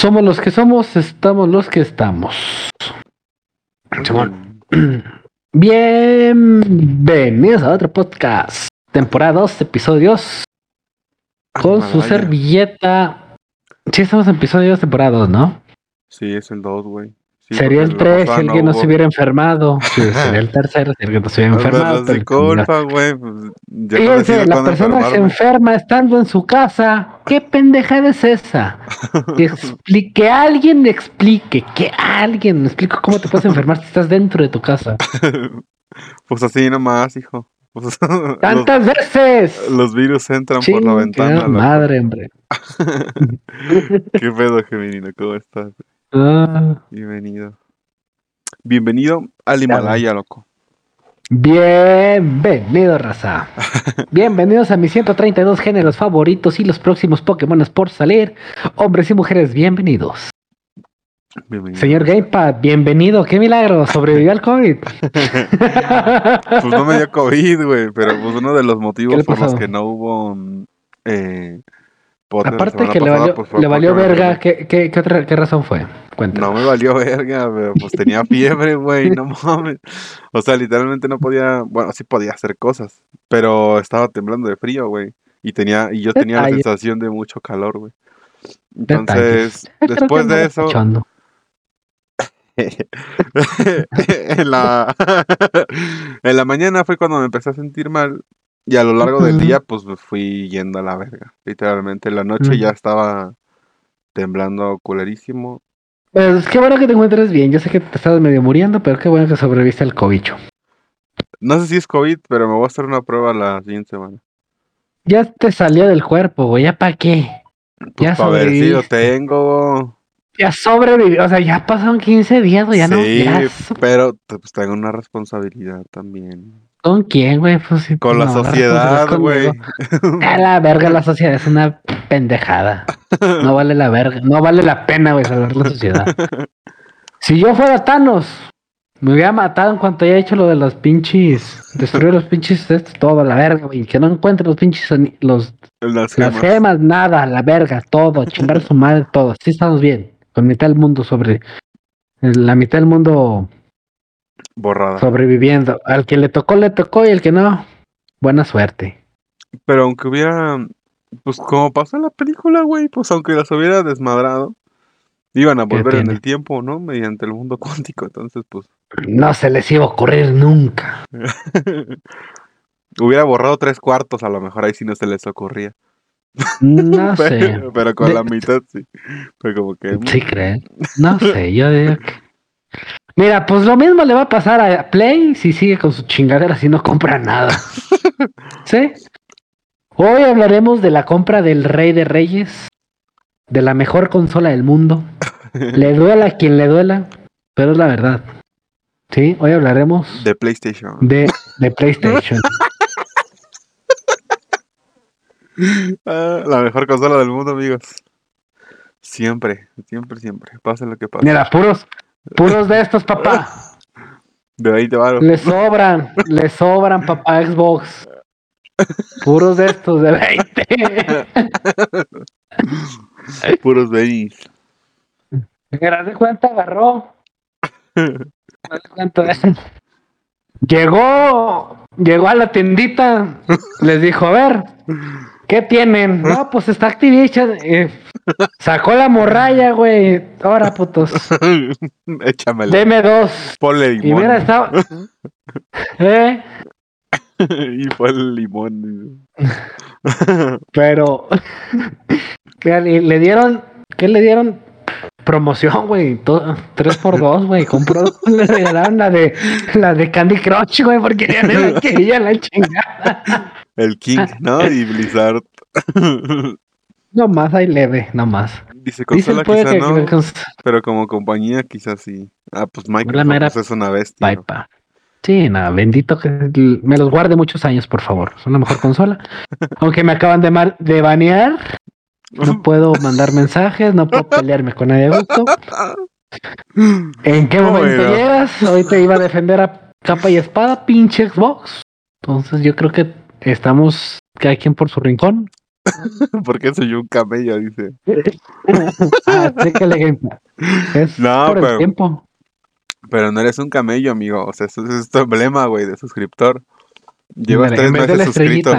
Somos los que somos, estamos los que estamos. Bienvenidos a otro podcast. Temporada 2, episodios. Con su Himalaya. servilleta. Sí, estamos en episodio 2, temporada 2, ¿no? Sí, es el 2, güey. Sí, sería el porque la 3 si alguien no se hubiera enfermado. Sí, sería el tercero si alguien no se hubiera Pues, enfermado. pero culpa, güey. pues, no Fíjense, decido la persona se enferma estando en su casa. ¿Qué pendejada es esa? Explique, que alguien me explique, que alguien me explique cómo te puedes enfermar si estás dentro de tu casa. Pues así nomás, hijo. Pues, los, ¡Tantas veces! los virus entran por la ventana. madre, hombre. ¿Qué pedo, Geminino? ¿Cómo estás? Ah, Bienvenido. Bienvenido al Himalaya, loco. bienvenido, raza. Bienvenidos a mis 132 géneros favoritos y los próximos Pokémon por salir. Hombres y mujeres, bienvenidos. Bienvenido. Señor Gamepad, bienvenido. ¡Qué milagro! Sobrevivió al COVID. Pues no me dio COVID, güey, pero pues uno de los ¿Qué motivos por los que no hubo mm, eh, Aparte que le valió, pues, le valió verga. ¿qué, qué, qué otra qué razón fue? Cuéntame. No me valió verga, pero pues tenía fiebre, güey, no mames. O sea, literalmente no podía, bueno, sí podía hacer cosas, pero estaba temblando de frío, güey. Y tenía, y yo tenía la sensación de mucho calor, güey. Entonces, después de eso, escuchando. en la en la mañana fue cuando me empecé a sentir mal y a lo largo del día pues me fui yendo a la verga. Literalmente en la noche ya estaba temblando culerísimo. Pues qué bueno que te encuentres bien. Yo sé que te estabas medio muriendo, pero qué bueno que sobreviviste al cobicho. No sé si es COVID, pero me voy a hacer una prueba la siguiente semana. Ya te salió del cuerpo, güey. ¿Ya para qué? Pues Ya para ver si lo tengo. Ya sobrevivió. O sea, ya pasaron 15 días, güey. Ya no. sí, Ya so- pero pues tengo una responsabilidad también. ¿Con quién, güey? Pues, Con la sociedad, responsabilidad güey. A la verga, la sociedad es una pendejada. No vale la verga. No vale la pena, güey, salvar la sociedad. Si yo fuera Thanos, me hubiera matado en cuanto haya hecho lo de los pinches. Destruir los pinches, estos, todo a la verga, güey. Que no encuentre los pinches, los, Las las gemas. gemas, nada, la verga, todo, chingar a su madre, todo. Sí estamos bien. Con mitad del mundo sobre. La mitad del mundo borrada. sobreviviendo. Al que le tocó, le tocó, y el que no, buena suerte. Pero aunque hubiera, pues como pasó en la película, güey, pues aunque las hubiera desmadrado, iban a ¿Qué volver en el tiempo, ¿no? Mediante el mundo cuántico, entonces pues No se les iba a ocurrir nunca. hubiera borrado tres cuartos, a lo mejor ahí sí no se les ocurría. No sé. Pero, con De- la mitad sí. Como que... mm, Sí, creen. No sé, yo digo que. Mira, pues lo mismo le va a pasar a Play si sigue con su chingadera si no compra nada. ¿Sí? Hoy hablaremos de la compra del Rey de Reyes, de la mejor consola del mundo. Le duela a quien le duela, pero es la verdad. Sí, hoy hablaremos De PlayStation. de, de PlayStation. Ah, la mejor consola del mundo, amigos. Siempre, siempre, siempre. Pase lo que pase. Mira, puros, puros de estos, papá. De ahí te va. Le sobran, le sobran, papá Xbox. Puros de estos de 20. Puros veis. Mira, de cuenta agarró. Haz de cuenta de- Llegó, llegó a la tiendita, les dijo, a ver, ¿qué tienen? No, pues está Activision. eh, sacó la morralla, güey. Ahora, putos. Échamelo. Deme dos. Ponle Y limón. mira, estaba. ¿Eh? y fue el limón. Pero le, dieron, ¿qué le dieron? Promoción, güey, tres por dos, güey. Compró, le regalaron la de la de Candy Crush, güey, porque ya no quería la chingada. el King, ¿no? Y Blizzard. No más hay leve, no más. Dice consola puede quizá que, no, que- que- pero como compañía quizás sí. Ah, pues Microsoft pues, es una bestia. ¿no? Paipa. Sí, nada, bendito que me los guarde muchos años, por favor. Son la mejor consola. Aunque me acaban de, mar- de banear, no puedo mandar mensajes, no puedo pelearme con nadie a gusto. ¿En qué momento bueno. llegas? Hoy te iba a defender a capa y espada, pinche Xbox. Entonces yo creo que estamos cada quien por su rincón. Porque soy un camello, dice. ah. Es No, por pero- el tiempo. Pero no eres un camello, amigo. O sea, eso es tu emblema, güey, de suscriptor. Llevas tres meses suscrito.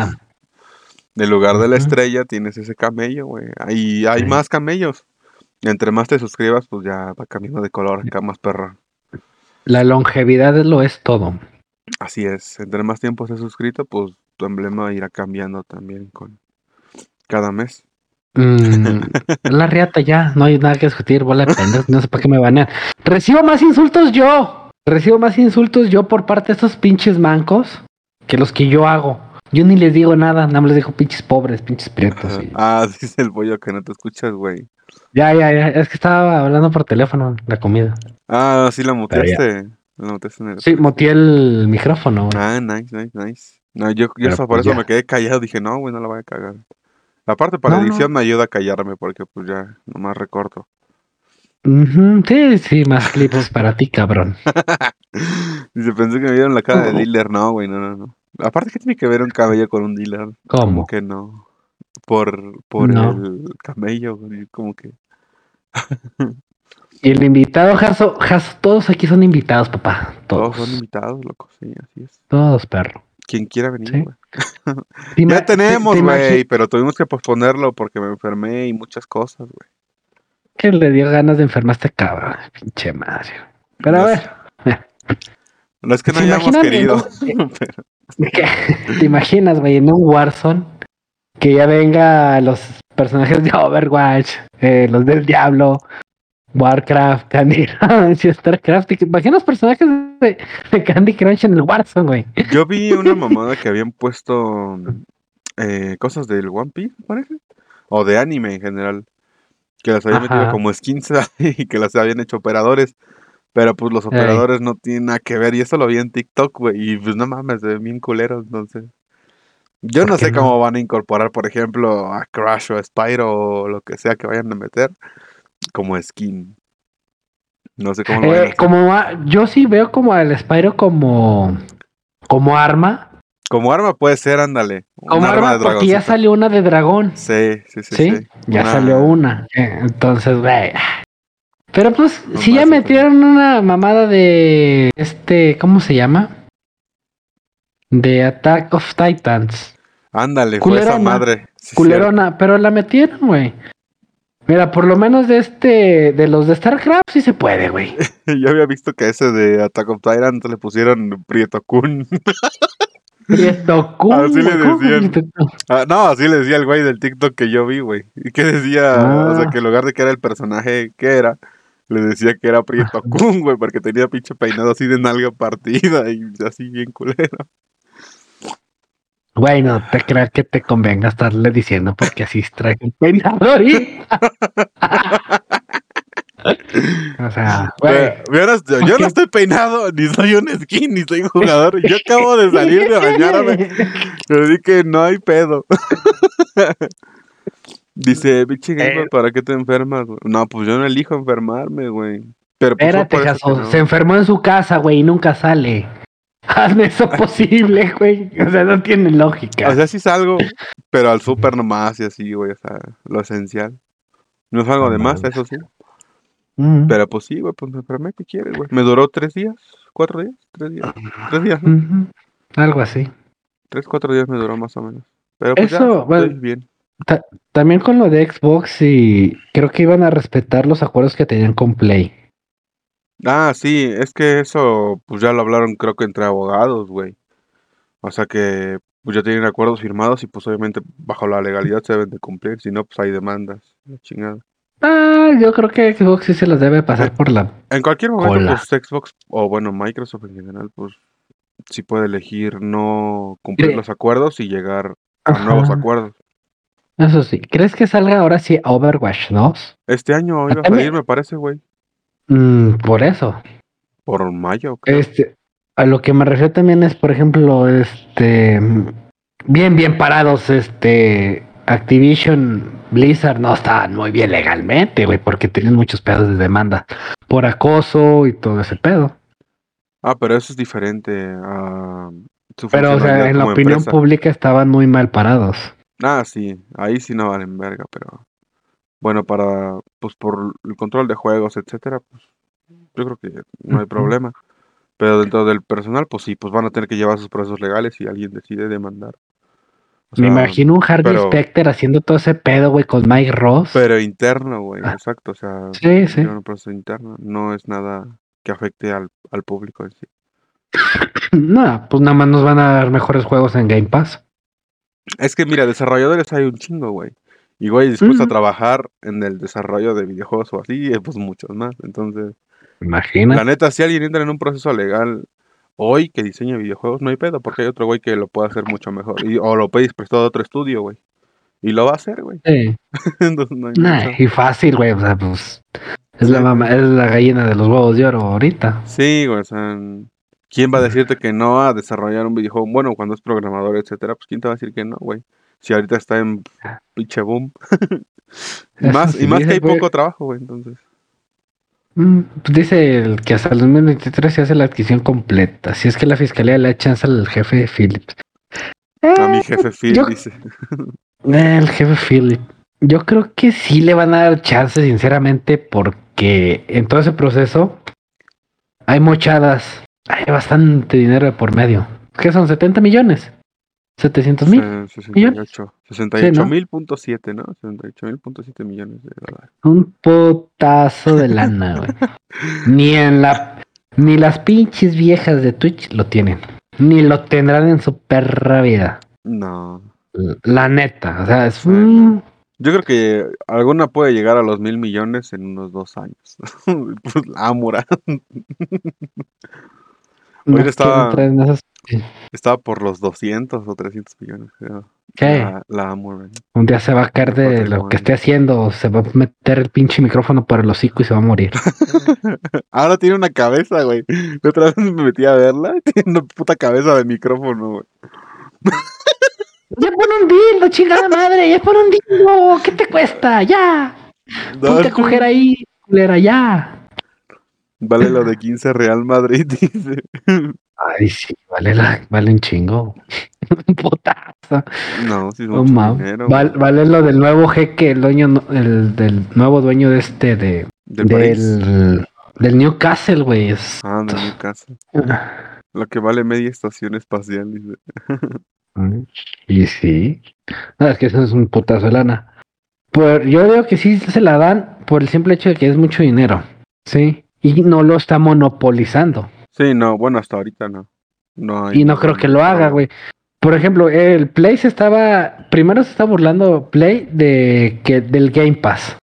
En lugar de la estrella tienes ese camello, güey. Ahí hay Sí. más camellos. Entre más te suscribas, pues ya va cambiando de color, acá más perro. La longevidad lo es todo. Así es. Entre más tiempo estés suscrito, pues tu emblema irá cambiando también con cada mes. Mm, la riata ya, no hay nada que discutir, bola de pendejos, no sé para qué me banean. Recibo más insultos yo. Recibo más insultos yo por parte de estos pinches mancos que los que yo hago. Yo ni les digo nada, nada más les digo pinches pobres, pinches prietos. y- Ah, dice el pollo que no te escuchas, güey. Ya, ya, ya, es que estaba hablando por teléfono la comida. Ah, sí la muteaste. La muteaste en el... Sí, moteé el micrófono. güey. Ah, nice, nice, nice. No, yo, eso- por pues eso ya. me quedé callado. Dije, no, güey, no la voy a cagar. Aparte, para No, no. edición me ayuda a callarme porque pues ya nomás recorto. Sí, sí, más clips para ti, cabrón. Dice, pensé que me vieron la cara de dealer. No, güey, no, no, no. Aparte, ¿qué tiene que ver un cabello con un dealer? ¿Cómo? Como que no. Por, por No. el camello, güey, como que... Y el invitado, Jaso, Jaso, todos aquí son invitados, papá. Todos Todos. son invitados, loco, sí, así es. Todos, perro. Quien quiera venir, güey. Ya tenemos, te- te güey, pero tuvimos que posponerlo porque me enfermé y muchas cosas, güey. Que le dio ganas de enfermarse, cabrón. Pinche madre. Pero a ver, No es que no ¿Se hayamos querido. ¿te imaginas, güey, en un Warzone? Que ya venga los personajes de Overwatch, eh, los del Diablo, Warcraft, Candy StarCraft. ¿Te imaginas los personajes de, de Candy Crush en el Warzone, güey? Yo vi una mamada que habían puesto eh, cosas del One Piece, parece. O de anime en general. Que las habían metido como skins y que las habían hecho operadores. Pero pues los operadores no tienen nada que ver. Y eso lo vi en TikTok, güey. Y pues no mames, se ven bien culeros, entonces. Yo ¿Por no sé no? cómo van a incorporar, por ejemplo, a Crash o a Spyro o lo que sea que vayan a meter como skin. No sé cómo lo Eh, como a- yo sí veo como al Spyro como como arma, Como arma puede ser, ándale. como un arma, de porque ya slia una de dragón. Sí, sí, sí. Sí, sí. ya Una- salió una. Eh, Entonces, güey. Pero pues, No si ya metieron una mamada de este, ¿cómo se llama? De Attack of Titans. Ándale, fue esa madre. Sí, Culerona, pero la metieron, güey. Mira, por lo menos de este, de los de StarCraft sí se puede, güey. Yo había visto que ese de Attack of Tyrant le pusieron Prieto Kun. Prieto Kun, Así le güey, ¿cómo decían. Ah, no, así le decía el güey del TikTok que yo vi, güey. Y que decía, o sea, Ah. que en lugar de que era el personaje que era, le decía que era Prieto Kun, güey, porque tenía pinche peinado así de nalga partida y así bien culero. Güey, no te creas que te convenga estarle diciendo porque así trae el peinado ahorita. o sea, güey. Yo, yo no estoy peinado, ni soy un skin, ni soy jugador. Yo acabo de salir de bañarme. Pero di que no hay pedo. Dice, biche Eh. ¿para qué te enfermas? güey?" No, pues yo no elijo enfermarme, güey. Pero pues, Espérate, por eso que Jaso, no. se enfermó en su casa, güey, y nunca sale. Hazme eso posible, güey. O sea, no tiene lógica. O sea, sí salgo, pero al súper nomás y así, güey, o sea, lo esencial. No salgo de más, eso sí. Mm. Pero pues sí, güey, pues me enfermé, ¿qué quieres, güey? Me duró tres días, cuatro días, tres días, tres días. Algo así. Tres, cuatro días me duró más o menos. Pero pues Eso, ya, bueno. estoy bien. También con lo de Xbox y creo que iban a respetar los acuerdos que tenían con Play. Ah, sí, es que eso, pues ya lo hablaron creo que entre abogados, güey. O sea que, pues ya tienen acuerdos firmados y pues obviamente bajo la legalidad se deben de cumplir, si no, pues hay demandas, la chingada. Ah, yo creo que Xbox sí se los debe pasar por la. En cualquier momento, pues Xbox, o bueno, Microsoft en general, pues sí puede elegir no cumplir los acuerdos y llegar a nuevos acuerdos. Eso sí. ¿Crees que salga ahora sí Overwatch 2? Este año iba a salir, me parece, güey, Mm, por eso. por mayo, creo. Este, a lo que me refiero también es, por ejemplo, este, bien, bien parados, este, Activision, Blizzard no estaban muy bien legalmente, güey, porque tienen muchos pedos de demanda por acoso y todo ese pedo. Ah, pero eso es diferente a su Pero, o sea, en la opinión empresa. pública estaban muy mal parados. Ah, sí, ahí sí no valen verga, pero bueno, para, pues por el control de juegos, etcétera, pues yo creo que no hay problema. Pero dentro del personal, pues sí, pues van a tener que llevar sus procesos legales si alguien decide demandar. O Me imagino un Harvey pero- Specter haciendo todo ese pedo, güey, con Mike Ross. Pero interno, güey, Ah. exacto, o sea, Sí, sí. un proceso interno, no es nada que afecte al, al público en sí. No, pues nada más nos van a dar mejores juegos en Game Pass. Es que mira, desarrolladores hay un chingo, güey. Y güey, dispuesto a trabajar en el desarrollo de videojuegos o así, pues muchos más. Entonces, Imagina. la neta, si alguien entra en un proceso legal hoy que diseña videojuegos, no hay pedo, porque hay otro güey que lo puede hacer mucho mejor. Y, o lo pedís prestado a otro estudio, güey. Y lo va a hacer, güey. Sí. Entonces, no hay Nah, y fácil, güey. O sea, pues. Es Sí, la mama, es la gallina de los huevos de oro ahorita. Sí, güey, o sea, ¿quién va a decirte que no a desarrollar un videojuego? Bueno, cuando es programador, etcétera, pues ¿quién te va a decir que no, güey? Si ahorita está en pinche boom. y más, y más que hay poco trabajo, güey, entonces. Mm, pues dice el que hasta el 2023 se hace la adquisición completa. Si es que la fiscalía le da chance al jefe de Philips. A mi Eh, jefe Phil yo- dice. Eh, El jefe Philip. Yo creo que sí le van a dar chance, sinceramente, porque en todo ese proceso hay mochadas, hay bastante dinero de por medio. ¿Qué son? ¿70 millones? ¿700 mil? Se- 68. 68 ¿no? mil punto siete, ¿no? 68 mil punto siete millones de dólares. Un putazo de lana, güey. Ni en la. Ni las pinches viejas de Twitch lo tienen. Ni lo tendrán en su perra vida. No. La neta. O sea, es Sí, un. Yo creo que alguna puede llegar a los mil millones en unos dos años. pues la no Ahorita estaba- esas- Estaba por los 200 o 300 millones, creo. ¿Qué? La, la Amura. Un día se va a caer de lo que esté haciendo, se va a meter el pinche micrófono por el hocico y se va a morir. Ahora tiene una cabeza, güey. La otra vez me metí a verla. Tiene una puta cabeza de micrófono, güey. ya pon un dildo, chingada madre, ya pon un dildo, ¿qué te cuesta? Ya, ponte a coger ahí, culera, ya. Vale lo de 15 Real Madrid, dice. Ay, sí, vale, la, vale un chingo. No, sí No dinero. Val- vale lo del nuevo jeque, el dueño, el del nuevo dueño de este, de, De París. del, del Newcastle, güey. Ah, de Newcastle. Lo que vale media estación espacial, dice. Y sí. No, es que eso es un putazo de lana. Por, yo digo que sí se la dan por el simple hecho de que es mucho dinero. Sí. Y no lo está monopolizando. Sí, no, bueno, hasta ahorita no. No hay Y no creo que lo haga, güey. Por ejemplo, el Play se estaba. Primero se está burlando Play de que del Game Pass.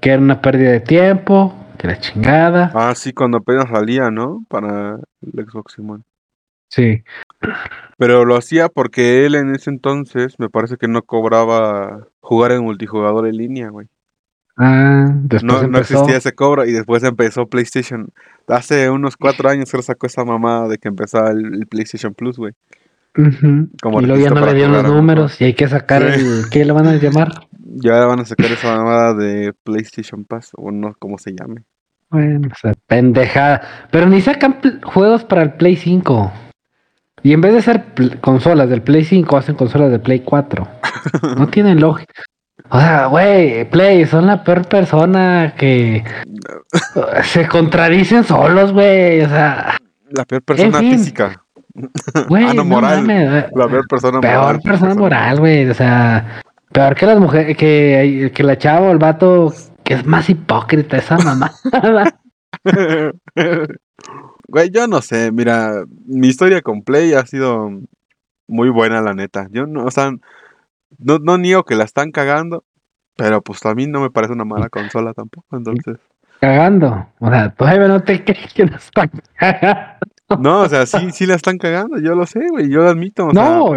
Que era una pérdida de tiempo. Que la chingada. Ah, sí, cuando apenas salía, ¿no? Para el Xbox One. Sí. Pero lo hacía porque él en ese entonces me parece que no cobraba jugar en multijugador en línea, güey. Ah, después No, no empezó. existía ese cobro y después empezó PlayStation. Hace unos cuatro años que sacó esa mamada de que empezaba el, el PlayStation Plus, güey. Como Y luego ya no le dio los números y hay que sacar Sí. el. ¿Qué le van a llamar? Ya van a sacar esa mamada de PlayStation Pass, o no, como se llame. Bueno, o sea, pendejada. Pero ni sacan juegos para el Play 5. Y en vez de ser consolas del Play 5, hacen consolas del Play 4. No tienen lógica. O sea, güey, Play, son la peor persona que se contradicen solos, güey. O sea, La peor persona fin. física. güey, Ah, no, moral. La peor persona Peor moral. persona moral, güey. O sea, peor que las mujeres, que, que la chava o el vato que es más hipócrita esa mamá. Güey, yo no sé, mira, mi historia con Play ha sido muy buena, la neta. Yo no, o sea, no, no niego que la están cagando, pero pues a mí no me parece una mala consola tampoco, entonces. Cagando. O sea, todavía no te crees que no está cagando. No, o sea, sí, sí la están cagando, yo lo sé, güey, yo lo admito. o No,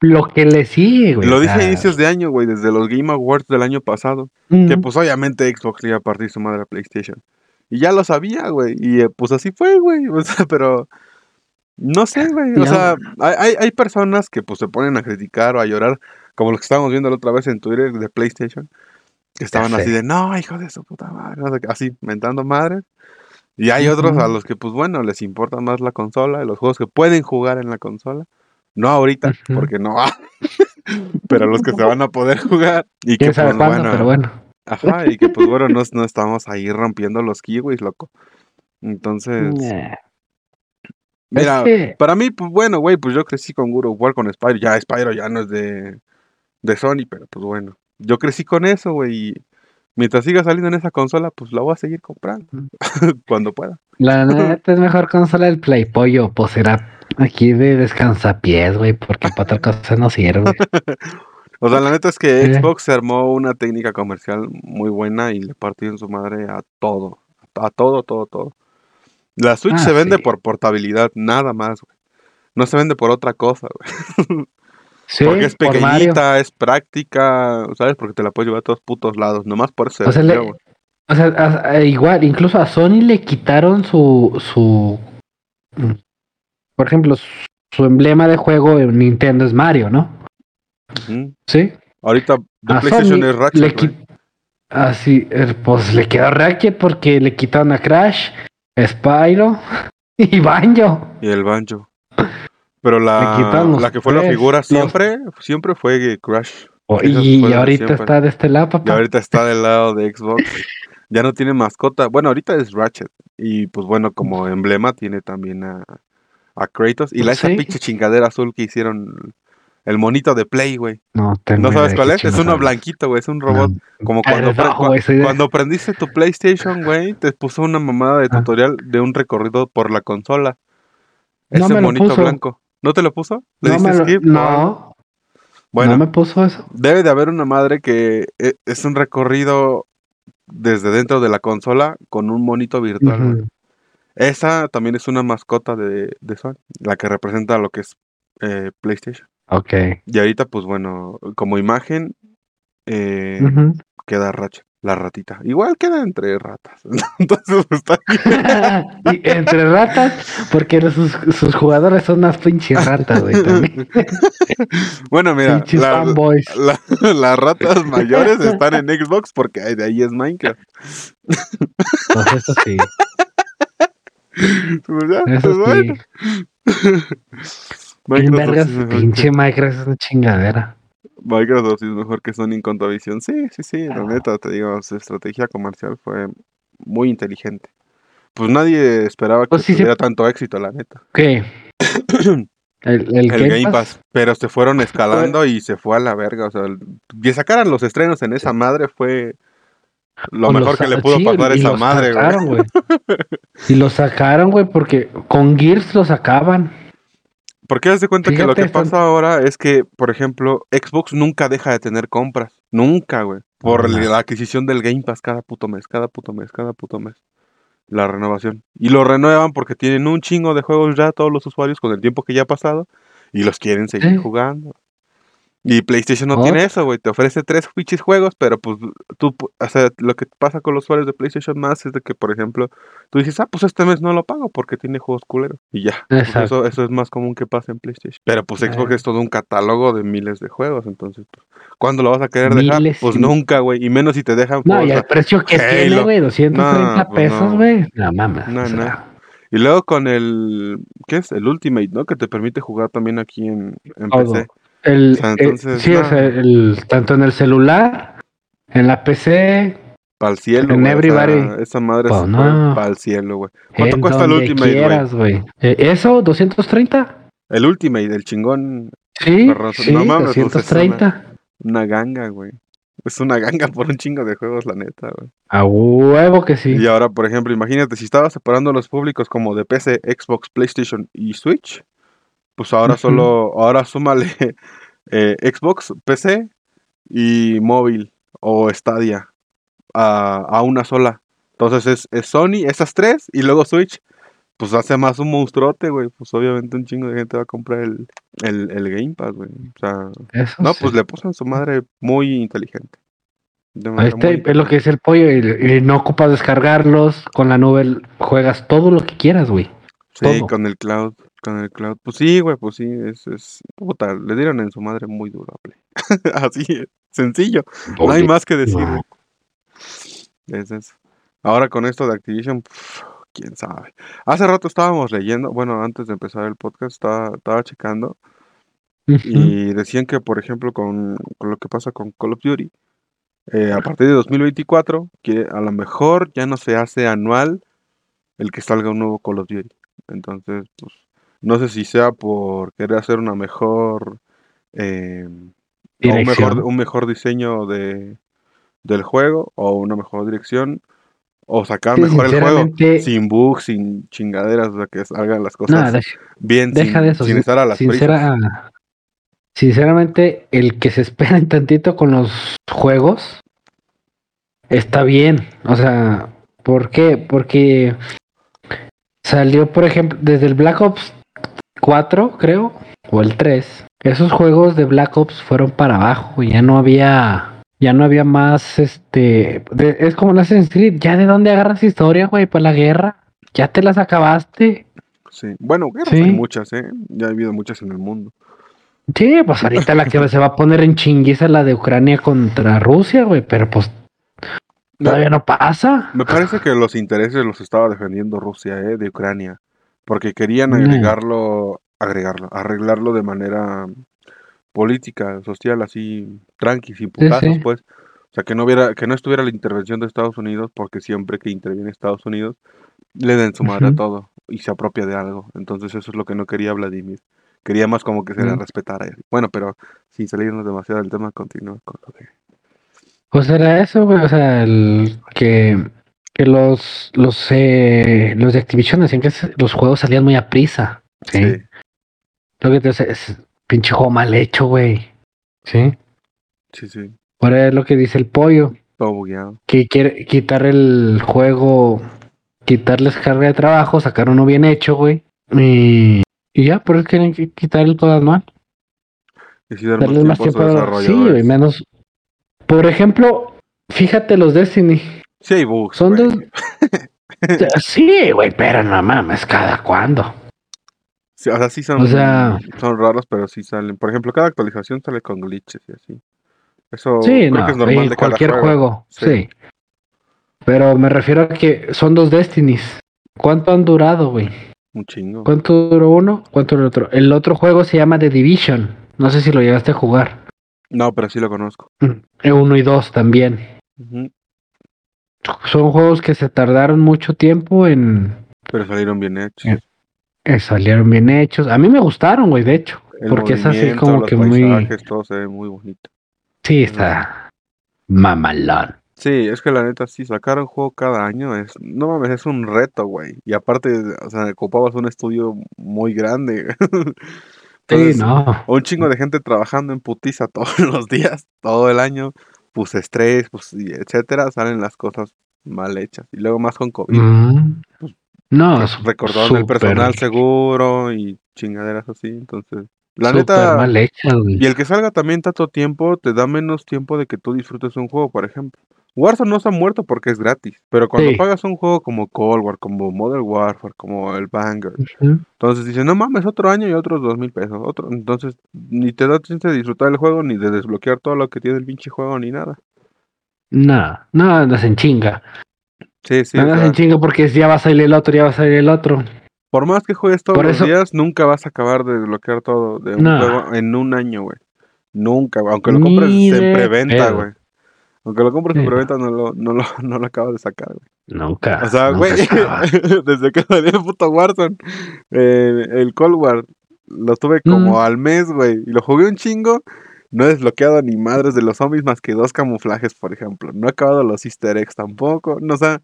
lo que le sigue, güey. lo dije a inicios de año, güey, desde los Game Awards del año pasado, que pues obviamente Xbox le iba a partir su madre a PlayStation. Y ya lo sabía, güey, y eh, pues así fue, güey, o sea, pero... No sé, güey. O sea, hay, hay, hay personas que pues se ponen a criticar o a llorar, como lo que estábamos viendo la otra vez en Twitter de PlayStation, que estaban así de, no, hijo de su puta madre, no sé qué", así, mentando madre. Y hay otros a los que, pues bueno, les importa más la consola y los juegos que pueden jugar en la consola. No ahorita, porque no va. pero los que se van a poder jugar. Y que sabe pues, cuándo, bueno, pero bueno. Ajá, y que pues bueno, no, no estamos ahí rompiendo los kiwis, loco. Entonces, mira, es que- para mí, pues bueno, güey, pues yo crecí con Guru igual con Spyro. Ya Spyro ya no es de, de Sony, pero pues bueno. Yo crecí con eso, güey. Y mientras siga saliendo en esa consola, pues la voy a seguir comprando. cuando pueda. La neta es mejor consola del Play Pollo, pues será aquí de descansapiés, güey, porque para otra cosa no sirve. O sea, la neta es que Eh. Xbox se armó una técnica comercial muy buena y le partió en su madre a todo. A todo, todo, todo. La Switch Ah, se vende sí. por portabilidad, nada más, güey. No se vende por otra cosa, güey. Sí, Porque es por pequeñita, es práctica, ¿sabes? Porque te la puedes llevar a todos putos lados. Nomás por eso. se O sea, vendió, le- güey. O sea, a- a- igual, incluso a Sony le quitaron su, su, por ejemplo, su, emblema de juego en Nintendo es Mario, ¿no? Sí. Ahorita de A PlayStation Sony es Ratchet, le Así, eh, pues le quedó Ratchet porque le quitaron a Crash, Spyro y Banjo. Y el Banjo. Pero la, la que fue la figura los- siempre, siempre fue Crash. Oh, Esa y ahorita siempre. está de este lado, Y papá. ahorita está del lado de Xbox. Ya no tiene mascota. Bueno, ahorita es Ratchet. Y pues bueno, como emblema tiene también a, a Kratos. Y la esa Sí. pinche chingadera azul que hicieron. El monito de Play, güey. No, ¿No sabes cuál es? Es uno blanquito, güey. Es un robot. Como cuando, pre- de- cuando prendiste tu PlayStation, güey, te puso una mamada de Ah. tutorial de un recorrido por la consola. Ese monito puso. blanco. ¿No te lo puso? ¿Le No, me lo- skip? no, Bueno, no me puso eso. debe de haber una madre que e- es un recorrido desde dentro de la consola con un monito virtual. Esa también es una mascota de, de Sony, la que representa lo que es eh, PlayStation. Ok. Y ahorita, pues bueno, como imagen eh, queda Ratchet, la ratita. Igual queda entre ratas. Entonces pues, está y entre ratas, porque los- sus, sus jugadores son unas pinches ratas, güey, también. Bueno, mira, Pinches la- fanboys. la- las ratas mayores están en Xbox porque ahí- de ahí es Minecraft. Pues eso sí, Pues ya, eso pues bueno. sí. Mejor que- pinche Minecraft es una chingadera. Microsoft es mejor que Sony en cuanto a visión. Sí, sí, sí, la neta, te digo, su estrategia comercial fue muy inteligente. Pues nadie esperaba que Pues sí, sí. tuviera tanto éxito, la neta. ¿Qué? El, el, El Game Pass, pero se fueron escalando y se fue a la verga. O sea, que sacaran los estrenos en esa madre fue lo mejor que le pudo sí, pasar a esa madre, sacaron, güey. Y lo sacaron, güey, porque con Gears lo sacaban. Porque haz de cuenta que lo que pasa ahora es que, por ejemplo, Xbox nunca deja de tener compras. Nunca, güey. Por la adquisición del Game Pass cada puto mes, cada puto mes, cada puto mes. La renovación. Y lo renuevan porque tienen un chingo de juegos ya todos los usuarios con el tiempo que ya ha pasado y los quieren seguir jugando. Y PlayStation no Oh. tiene eso, güey. Te ofrece tres pinches juegos, pero pues tú, o sea, lo que pasa con los usuarios de PlayStation más es de que, por ejemplo, tú dices, ah, pues este mes no lo pago porque tiene juegos culeros. Y ya. Pues eso, eso es más común que pasa en PlayStation. Pero pues Xbox es todo un catálogo de miles de juegos. Entonces, pues, ¿cuándo lo vas a querer dejar? Miles Pues y- nunca, güey. Y menos si te dejan No, y el precio que tiene, Halo. güey, 230 No, pues pesos, no. güey. No mames. No, o sea, no. Y luego con el, ¿qué es? El Ultimate, ¿no? Que te permite jugar también aquí en, en. PC. El, O sea, eh, entonces, sí, o no. sea, el, tanto en el celular, en la PC, Para el cielo, En o sea, everybody. esa madre Pues se no. para el cielo, güey. ¿Cuánto en cuesta el Ultimate, quieras, güey. Eh, ¿Eso? ¿230? El Ultimate, el chingón, Sí, sí, No mames, pues, es 230. una ganga, güey. Es una ganga por un chingo de juegos, la neta, güey. A huevo que sí. Y ahora, por ejemplo, imagínate, si estabas separando los públicos como de PC, Xbox, PlayStation y Switch, pues ahora solo, ahora súmale eh, Xbox, PC y móvil o Stadia a, a una sola. Entonces es, es Sony, esas tres, y luego Switch, pues hace más un monstruote, güey. Pues obviamente un chingo de gente va a comprar el, el, el Game Pass, güey. O sea, Eso no, sí. pues le puso en su madre muy inteligente. Ahí está, muy es lo que es el pollo. Y, y no ocupas descargarlos. Con la nube juegas todo lo que quieras, güey. Sí, todo. con el cloud, con el cloud. Pues sí, güey, pues sí, es, es, puta, le dieron en su madre muy duro a Play. Así, es, sencillo, no hay más que decir. no. Es eso. Ahora con esto de Activision, quién sabe. Hace rato estábamos leyendo, bueno, antes de empezar el podcast, estaba, estaba checando Y decían que, por ejemplo, con, con lo que pasa con Call of Duty, eh, a partir de 2024, que a lo mejor ya no se hace anual el que salga un nuevo Call of Duty. Entonces, pues, no sé si sea por querer hacer una mejor, eh, un mejor, un mejor diseño de, del juego, o una mejor dirección, o sacar Sí, mejor el juego sin bugs, sin chingaderas, o sea, que salgan las cosas No, deja, bien, deja sin, de eso. sin estar a las sincera- sinceramente, el que se esperen tantito con los juegos está bien. O sea, ¿por qué? Porque salió, por ejemplo, desde el Black Ops 4, creo, o el 3. Esos juegos de Black Ops fueron para abajo y ya no había. Ya no había más, este... de- es como en Assassin's Creed. ¿Ya de dónde agarras historia, güey? Para la guerra. Ya te las acabaste. Sí. Bueno, guerras Sí. hay muchas, ¿eh? Ya ha habido muchas en el mundo. Sí, pues ahorita la que se va a poner en chinguiza la de Ucrania contra Rusia, güey, pero pues todavía no pasa. Me parece que los intereses los estaba defendiendo Rusia, ¿eh? De Ucrania. Porque querían Mm. agregarlo, agregarlo, arreglarlo de manera política, social, así, tranqui, sin putazos, sí. pues. O sea, que no hubiera, que no estuviera la intervención de Estados Unidos, porque siempre que interviene Estados Unidos, le den su madre a todo y se apropia de algo. Entonces eso es lo que no quería Vladimir. Quería más como que se le Mm. respetara. Bueno, pero sin salirnos demasiado del tema, continúa con lo de... Pues era eso, güey, o sea, el que, que los los eh, los de Activision decían que los juegos salían muy a prisa. Sí. Sí. Lo que te hace es pinche juego mal hecho, güey. Sí. Sí, sí, Ahora es lo que dice el pollo, que quiere quitar el juego, quitarles carga de trabajo, sacar uno bien hecho, güey. Y, y ya, por eso quieren qui- quitar el todo mal. Y sí Darles más a sus tiempo. Sí, desarrolladores. güey, menos. Por ejemplo, fíjate los Destiny. Sí hay bugs, Son güey. dos. Sí, güey, pero no mames, ¿cada cuándo? Sí, o sea, sí son, O sea- son raros, pero sí salen. Por ejemplo, cada actualización sale con glitches y así. Eso Sí, creo no, que es normal de cada cualquier juego, Sí. sí. Pero me refiero a que son dos Destinies. ¿Cuánto han durado, güey? Un chingo. ¿Cuánto duró uno? ¿Cuánto duró otro? El otro juego se llama The Division. No sé si lo llegaste a jugar. No, pero sí lo conozco. El uno y dos también. Ujú. Son juegos que se tardaron mucho tiempo en, Pero salieron bien hechos. Eh, en salieron bien hechos. A mí me gustaron, güey, de hecho. El porque es así como los que muy. todo se ve muy bonito. Sí, está mamalón. Sí, es que la neta, sí, sacar un juego cada año es, no mames, es un reto, güey. Y aparte, o sea, ocupabas un estudio muy grande. Sí, no. un chingo de gente trabajando en putiza todos los días, todo el año, pues estrés, pues, y etcétera, salen las cosas mal hechas. Y luego más con COVID. Mm. No, es Recordaron el personal seguro y chingaderas así. Entonces, la neta, hecha, y el que salga también tanto tiempo, te da menos tiempo de que tú disfrutes un juego, por ejemplo. Warzone no se ha muerto porque es gratis, pero cuando Sí. pagas un juego como Cold War, como Modern Warfare, como el Vanguard, Ujú. entonces dicen, no mames, otro año y otros dos mil pesos. Otro, entonces, ni te da chance de disfrutar el juego, ni de desbloquear todo lo que tiene el pinche juego, ni nada. No, no andas en chinga. Sí, sí. andas en chinga porque ya va a salir el otro, ya va a salir el otro. Por más que juegues todos Por los eso- días, nunca vas a acabar de desbloquear todo de un juego en un año, güey. Nunca, güey. Aunque lo Ni compres en preventa, güey. Aunque lo compres en preventa, no lo, no lo, no lo acabas de sacar, güey. Nunca. O sea, güey, desde que salió el puto Warzone, eh, el Cold War, lo tuve como Mm. al mes, güey, y lo jugué un chingo. No he desbloqueado ni madres de los zombies más que dos camuflajes, por ejemplo. No he acabado los easter eggs tampoco. No, o sea,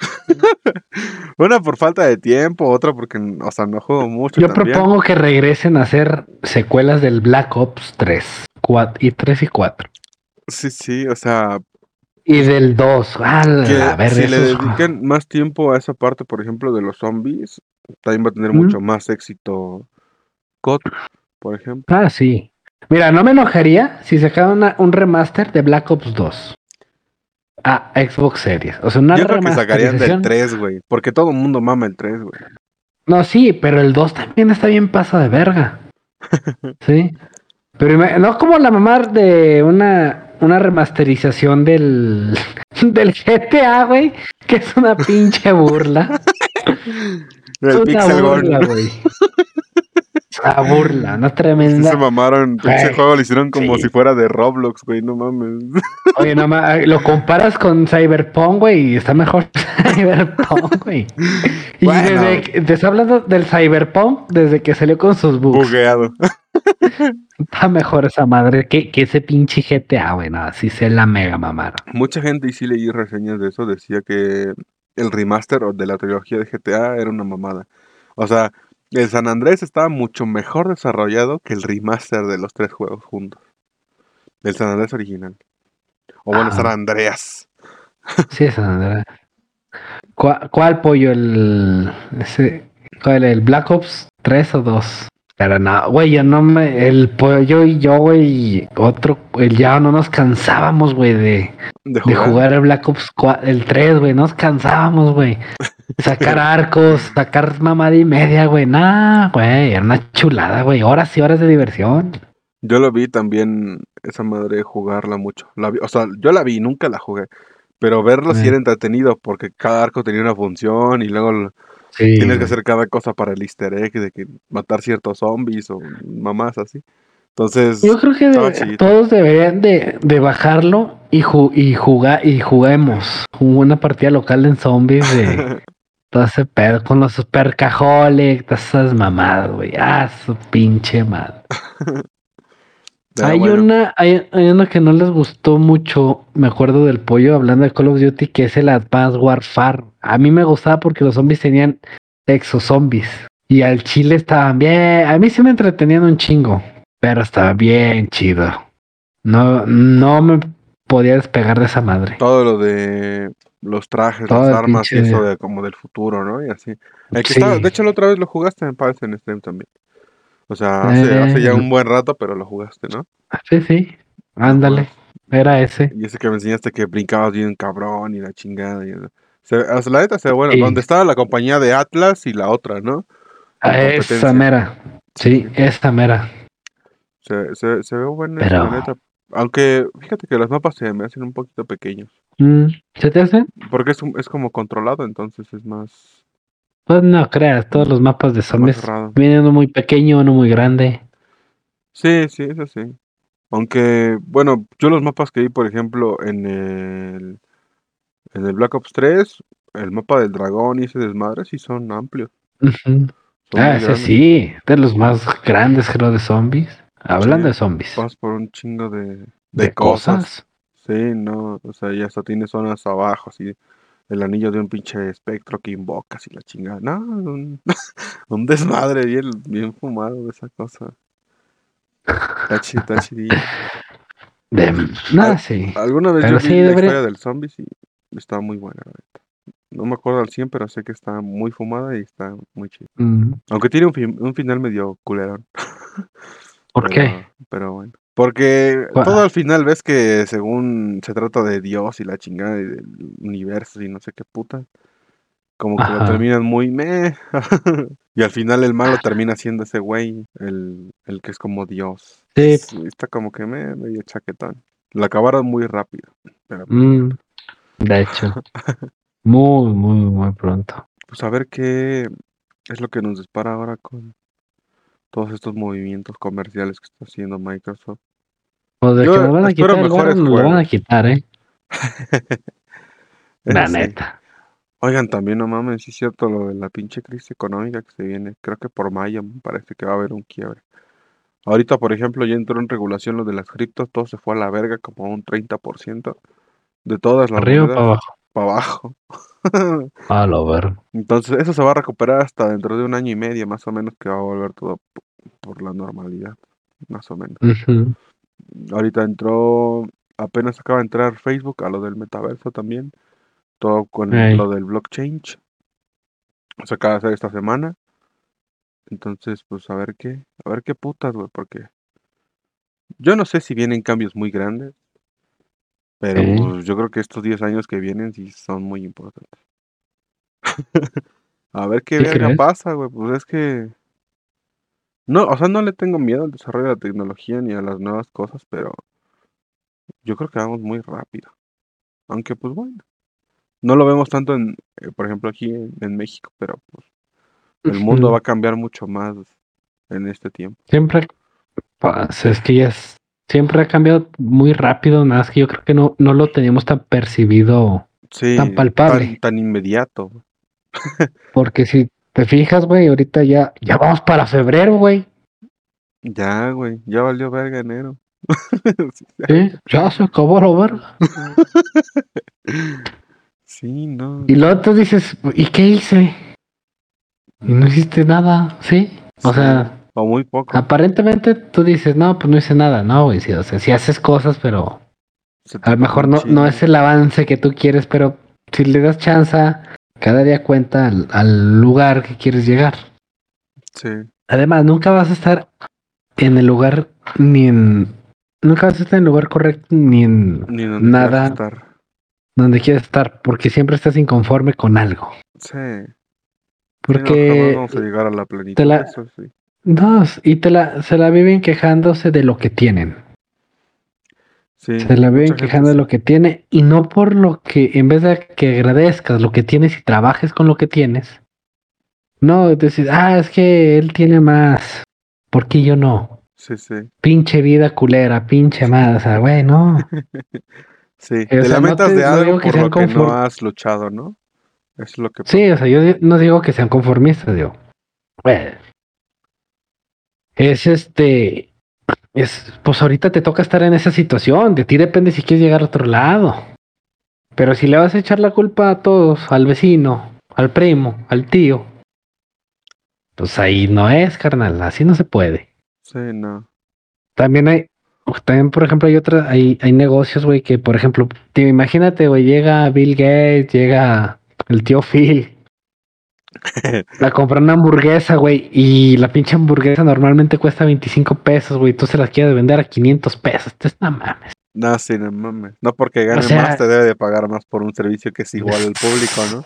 una por falta de tiempo, otra porque, o sea, no juego mucho Yo también. propongo que regresen a hacer secuelas del Black Ops 3. cua- y 3 y 4. Sí, sí, o sea, Y del 2. Ah, que a ver, si le dediquen más tiempo a esa parte, por ejemplo, de los zombies, también va a tener Mm. mucho más éxito COD, por ejemplo. Ah, sí. Mira, no me enojaría si sacaran un remaster de Black Ops 2 a Xbox Series. O sea, una Yo creo que sacarían del remasterización. 3, güey, porque todo el mundo mama el 3, güey. No, sí, pero el 2 también está bien pasa de verga. Sí. Pero no como la mamá de una, una remasterización del, del GTA, güey, que es una pinche burla. Es una burla, güey. Una burla, una Sí tremenda. se mamaron, Güey, juego lo hicieron como sí. si fuera de Roblox, güey, no mames. Oye, no ma- lo comparas con Cyberpunk, güey, y está mejor Cyberpunk, güey. Y Bueno. desde que, te está hablando del Cyberpunk desde que salió con sus bugs. Bugueado. Está mejor esa madre que, que ese pinche GTA, güey. No, así se la mega mamaron. Mucha gente, y sí leí reseñas de eso, decía que el remaster de la trilogía de GTA era una mamada. O sea, el San Andrés estaba mucho mejor desarrollado que el remaster de los tres juegos juntos. El San Andrés original. O bueno, Ajá. San Andreas. Sí, madre. ¿Cuál, cuál pollo? El, ese, ¿Cuál? ¿El Black Ops 3 o 2? Pero no, güey, yo no me. El pollo y yo, güey, otro. El ya no nos cansábamos, güey, de, De de jugar. el Black Ops 4, el 3, güey. Nos cansábamos, güey. Sacar arcos, sacar mamada y media, güey. Nah, güey, era una chulada, güey. Horas y horas de diversión. Yo lo vi también, esa madre, jugarla mucho. La vi- o sea, yo la vi, nunca la jugué. Pero verlo sí Eh. era entretenido porque cada arco tenía una función y luego Sí. tienes que hacer cada cosa para el easter egg de que matar ciertos zombies o mamás así. Entonces, Yo creo que de- todos deberían de, de bajarlo y, ju- y jugar y juguemos una partida local en zombies de todo ese pedo con los supercajolic, todas esas mamadas, güey. Ah, su pinche madre. hay bueno, una, hay, hay una que no les gustó mucho, me acuerdo del pollo hablando de Call of Duty, que es el Advanced Warfare. A mí me gustaba porque los zombies tenían exozombies. Y al chile estaban bien. A mí sí me entretenían un chingo. Pero estaba bien chido. No, no me podía despegar de esa madre. todo lo de los trajes, Todo las armas y pinche- eso de como del futuro, ¿no? Y así. El que Sí. estaba- de hecho, la otra vez lo jugaste, me parece, en stream también. O sea, hace, hace ya Eh. un buen rato, pero lo jugaste, ¿no? Sí, sí. Ándale. Era ese. Y ese que me enseñaste que brincabas bien cabrón y la chingada. Y, se, la neta se ve bueno. Sí. Donde estaba la compañía de Atlas y la otra, ¿no? Ah. Esa mera. Sí, esa mera. Se, se, se ve bueno, Pero- la neta. Aunque, fíjate que los mapas se me hacen un poquito pequeños. Mm, ¿Se te hace? Porque es, un- es como controlado, entonces es más, Pues no creas, todos los mapas de zombies vienen uno muy pequeño, uno muy grande. Sí, sí, eso sí. Aunque, bueno, yo los mapas que vi, por ejemplo, en el, en el Black Ops 3, el mapa del dragón y ese desmadre sí son amplios. Son Ah, ese grandes. sí, de los más grandes, creo, de zombies. Hablando Sí. de zombies. Vas por un chingo de, de, De cosas. cosas. Sí, no, o sea, ya hasta tiene zonas abajo, así, el anillo de un pinche espectro que invocas y la chingada. No, un, un desmadre bien, bien fumado de esa cosa. Está chido, está chidillo. De... No, Al- sí. Alguna vez Pero yo sí, vi la debería- historia del zombie y estaba muy buena, la neta. No me acuerdo al 100, pero sé que está muy fumada y está muy chido. Mm, Aunque tiene un, un final medio culerón. ¿Por pero, qué? Pero bueno. Porque todo al final ves que según se trata de Dios y la chingada y del universo y no sé qué puta, como que lo terminan muy meh. y al final el malo termina siendo ese güey, el, el que es como Dios. Sí. Está como que me medio chaquetón. Lo acabaron muy rápido. Pero Mm, de hecho. Muy, muy, muy pronto. pues a ver qué es lo que nos dispara ahora con todos estos movimientos comerciales que está haciendo Microsoft. Pues de Yo que nos van a quitar mejores nos lo van a quitar, ¿eh? La Sí. neta. Oigan, también no mames, sí es cierto lo de la pinche crisis económica que se viene. Creo que por mayo me parece que va a haber un quiebre. Ahorita, por ejemplo, ya entró en regulación lo de las criptos, todo se fue a la verga, como un 30% de todas las Arriba o para abajo. para abajo. A lo ver. Entonces, eso se va a recuperar hasta dentro de un año y medio, más o menos, que va a volver todo por la normalidad, más o menos. Ahorita entró, apenas acaba de entrar Facebook a lo del metaverso también, todo con lo del blockchain. Se acaba de hacer esta semana. Entonces, pues a ver qué, a ver qué putas, güey, porque yo no sé si vienen cambios muy grandes, pero pues, yo creo que estos 10 años que vienen sí son muy importantes. a ver qué ¿Sí verga crees? pasa, güey, pues es que no, o sea, no le tengo miedo al desarrollo de la tecnología ni a las nuevas cosas, pero yo creo que vamos muy rápido. Aunque, pues bueno, no lo vemos tanto en, eh, por ejemplo, aquí en, en México, pero pues el mundo va a cambiar mucho más en este tiempo. Siempre, es que ya es- siempre ha cambiado muy rápido, nada más que yo creo que no, no lo teníamos tan percibido, Sí, Tan palpable. Tan, tan inmediato. porque si te fijas, güey, ahorita ya, ya vamos para febrero, güey. Ya, güey, ya valió verga enero. Sí, Sí, ya se acabó la verga. sí, no. Y luego tú dices, ¿y qué hice? Y no hiciste nada, ¿sí? O Sí, sea, o muy poco. aparentemente tú dices, no, pues no hice nada, no, güey, sí, o sea, sí haces cosas, pero a lo mejor no, no es el avance que tú quieres, pero si le das chance, cada día cuenta al, al lugar que quieres llegar. Sí, Además, nunca vas a estar en el lugar ni en... Nunca vas a estar en el lugar correcto ni en ni donde Nada. quieras estar. donde quieres estar, porque siempre estás inconforme con algo. Sí. sí, no, Porque jamás vamos a llegar a la plenitud. la- Eso sí. No, y te la, se la viven quejándose de lo que tienen. Sí, Se la viven quejando de lo que tiene y no por lo que, en vez de que agradezcas lo que tienes y trabajes con lo que tienes. No, decir, ah, es que él tiene más. ¿Por qué yo no? Sí, sí. Pinche vida culera, pinche madre. O sea, güey, no. Sí, O te no lamentas te- de algo que por lo que no has luchado, ¿no? Eso es lo que Sí, o sea, yo no digo que sean conformistas, digo. Güey. Es este. Es, pues ahorita te toca estar en esa situación. De ti depende si quieres llegar a otro lado. Pero si le vas a echar la culpa a todos, al vecino, al primo, al tío, pues ahí no es, carnal. Así no se puede. Sí, no. También hay, también por ejemplo hay otras, hay, hay negocios, güey, que por ejemplo, tío, imagínate, güey, llega Bill Gates, llega el tío Phil a comprar una hamburguesa, güey, y la pinche hamburguesa normalmente cuesta 25 pesos, güey, tú se la quieres vender a 500 pesos, entonces no mames. No, sí, no mames. No porque gane sea- más te debe de pagar más por un servicio que es igual al público, ¿no?